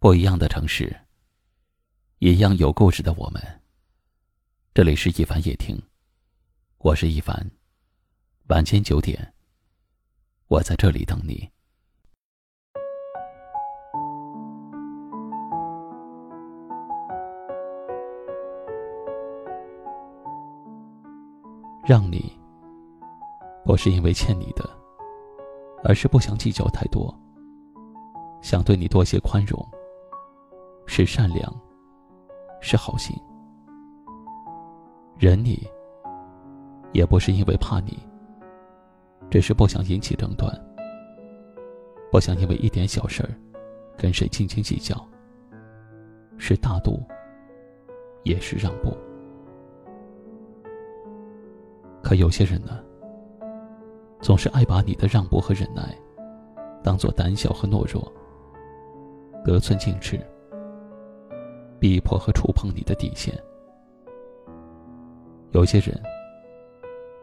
不一样的城市，一样有故事的我们。这里是一凡夜听，我是一凡。晚间九点，我在这里等你。让你，不是因为欠你的，而是不想计较太多，想对你多些宽容。是善良，是好心。忍你，也不是因为怕你，只是不想引起争端，不想因为一点小事儿跟谁斤斤计较。是大度，也是让步。可有些人呢，总是爱把你的让步和忍耐，当做胆小和懦弱，得寸进尺。逼迫和触碰你的底线。有些人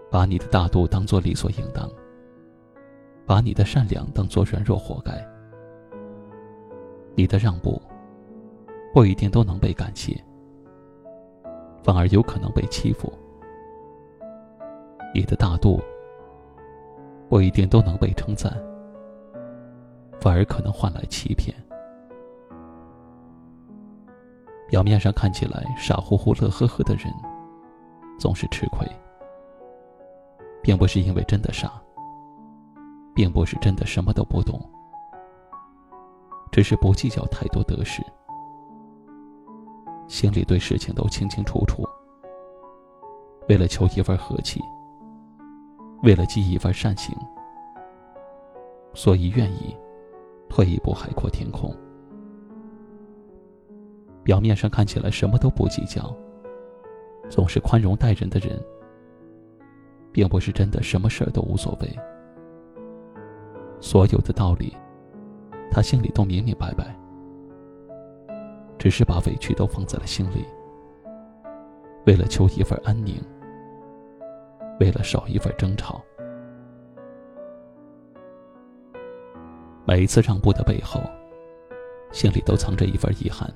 把你的大度当做理所应当，把你的善良当做软弱活该。你的让步不一定都能被感谢，反而有可能被欺负。你的大度不一定都能被称赞，反而可能换来欺骗。表面上看起来傻乎乎、乐呵呵的人，总是吃亏，并不是因为真的傻，并不是真的什么都不懂，只是不计较太多得失，心里对事情都清清楚楚。为了求一份和气，为了积一份善行，所以愿意退一步海阔天空。表面上看起来什么都不计较，总是宽容待人的人，并不是真的什么事儿都无所谓。所有的道理，他心里都明明白白，只是把委屈都放在了心里。为了求一份安宁，为了少一份争吵，每一次让步的背后，心里都藏着一份遗憾。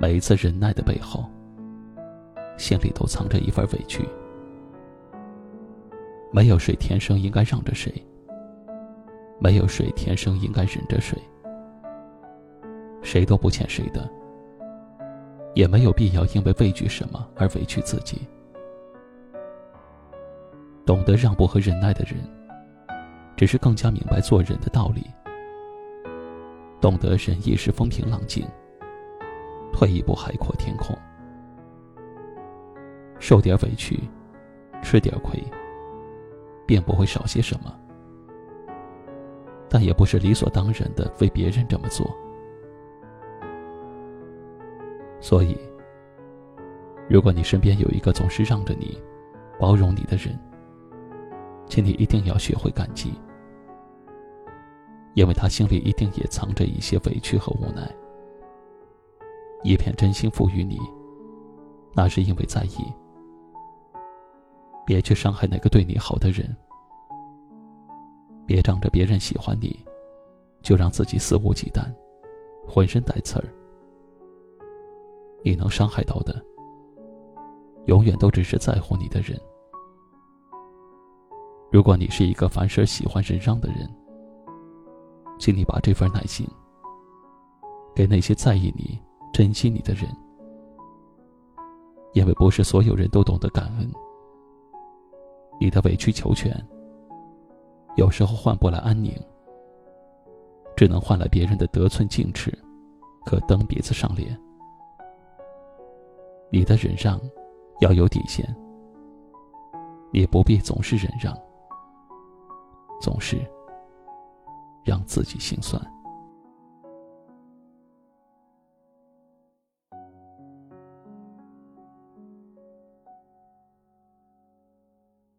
每一次忍耐的背后，心里都藏着一份委屈。没有谁天生应该让着谁，没有谁天生应该忍着谁，谁都不欠谁的，也没有必要因为畏惧什么而委屈自己。懂得让步和忍耐的人，只是更加明白做人的道理，懂得忍一时风平浪静。退一步，海阔天空。受点委屈，吃点亏，便不会少些什么，但也不是理所当然的为别人这么做。所以，如果你身边有一个总是让着你、包容你的人，请你一定要学会感激，因为他心里一定也藏着一些委屈和无奈。一片真心赋予你，那是因为在意。别去伤害那个对你好的人，别仗着别人喜欢你，就让自己肆无忌惮，浑身带刺儿。你能伤害到的，永远都只是在乎你的人。如果你是一个凡事喜欢忍让的人，请你把这份耐心给那些在意你。珍惜你的人，因为不是所有人都懂得感恩。你的委曲求全，有时候换不来安宁，只能换来别人的得寸进尺和蹬鼻子上脸。你的忍让要有底线，也不必总是忍让，总是让自己心酸。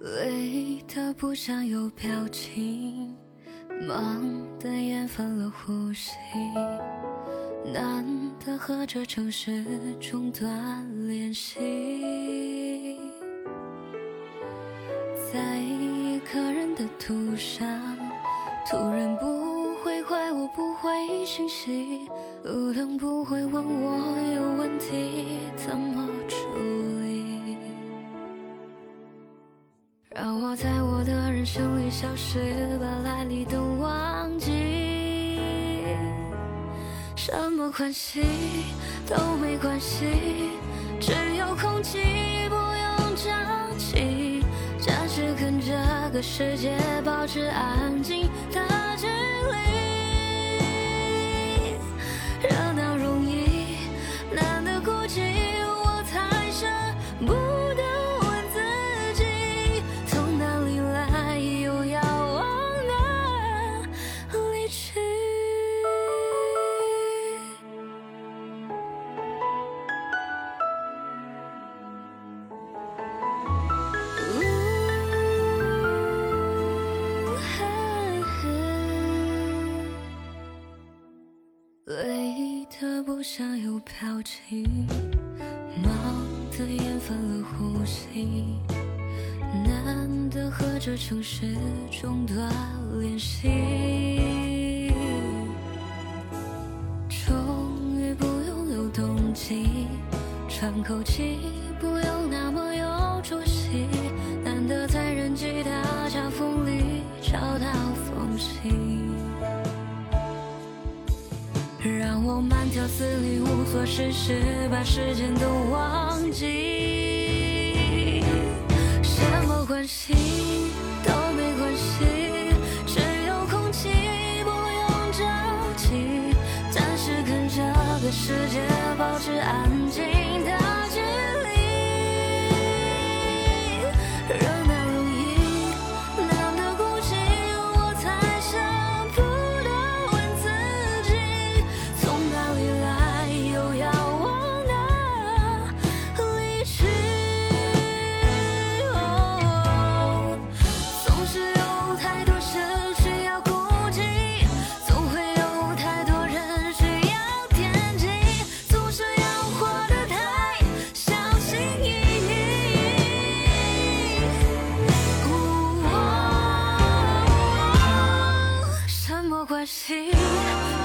累得不想有表情，忙得厌烦了呼吸，难得和这城市中断联系，在一个人的途上，突然不会坏，我不回信息，路灯不会问我有问题怎么让我在我的人生里消失，把来历都忘记。什么关系都没关系，只有空气不用胀气。暂时跟这个世界保持安静的距离。累的不想有表情，忙的厌烦了呼吸，难得和这城市中断联系，终于不用有动机，喘口气不用那么有出息，难得在人迹大夹缝里找到缝隙。让我慢条斯理，无所事事，把时间都忘记。什么关系都没关系，只有空气不用着急。暂时跟这个世界保持安静。关系。